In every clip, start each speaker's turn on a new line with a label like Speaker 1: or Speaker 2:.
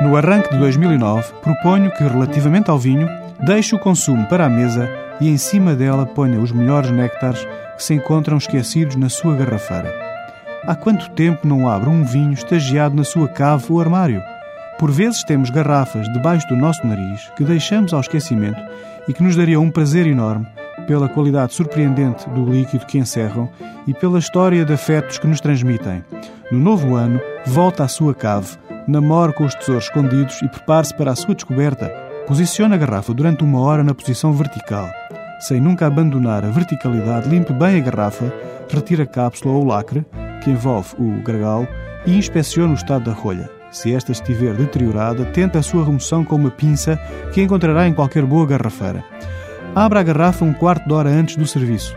Speaker 1: No arranque de 2009, proponho que, relativamente ao vinho, deixe o consumo para a mesa e em cima dela ponha os melhores néctares que se encontram esquecidos na sua garrafeira. Há quanto tempo não abre um vinho estagiado na sua cave ou armário? Por vezes temos garrafas debaixo do nosso nariz que deixamos ao esquecimento e que nos daria um prazer enorme pela qualidade surpreendente do líquido que encerram e pela história de afetos que nos transmitem. No novo ano, volta à sua cave, namore com os tesouros escondidos e prepare-se para a sua descoberta. Posicione a garrafa durante uma hora na posição vertical. Sem nunca abandonar a verticalidade, limpe bem a garrafa, retire a cápsula ou o lacre, que envolve o gregal, e inspecione o estado da rolha. Se esta estiver deteriorada, tente a sua remoção com uma pinça que encontrará em qualquer boa garrafeira. Abra a garrafa um quarto de hora antes do serviço.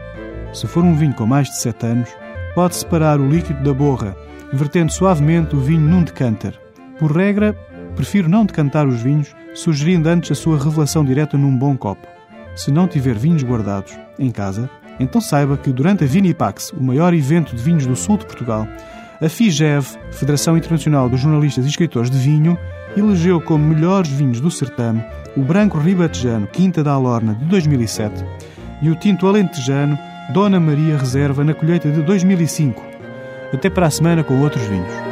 Speaker 1: Se for um vinho com mais de 7 anos, pode separar o líquido da borra, vertendo suavemente o vinho num decanter. Por regra, prefiro não decantar os vinhos, sugerindo antes a sua revelação direta num bom copo. Se não tiver vinhos guardados em casa, então saiba que durante a Vinipax, o maior evento de vinhos do sul de Portugal, a FIGEV, Federação Internacional dos Jornalistas e Escritores de Vinho, elegeu como melhores vinhos do certame o Branco Ribatejano Quinta da Alorna de 2007 e o Tinto Alentejano Dona Maria Reserva na colheita de 2005. Até para a semana com outros vinhos.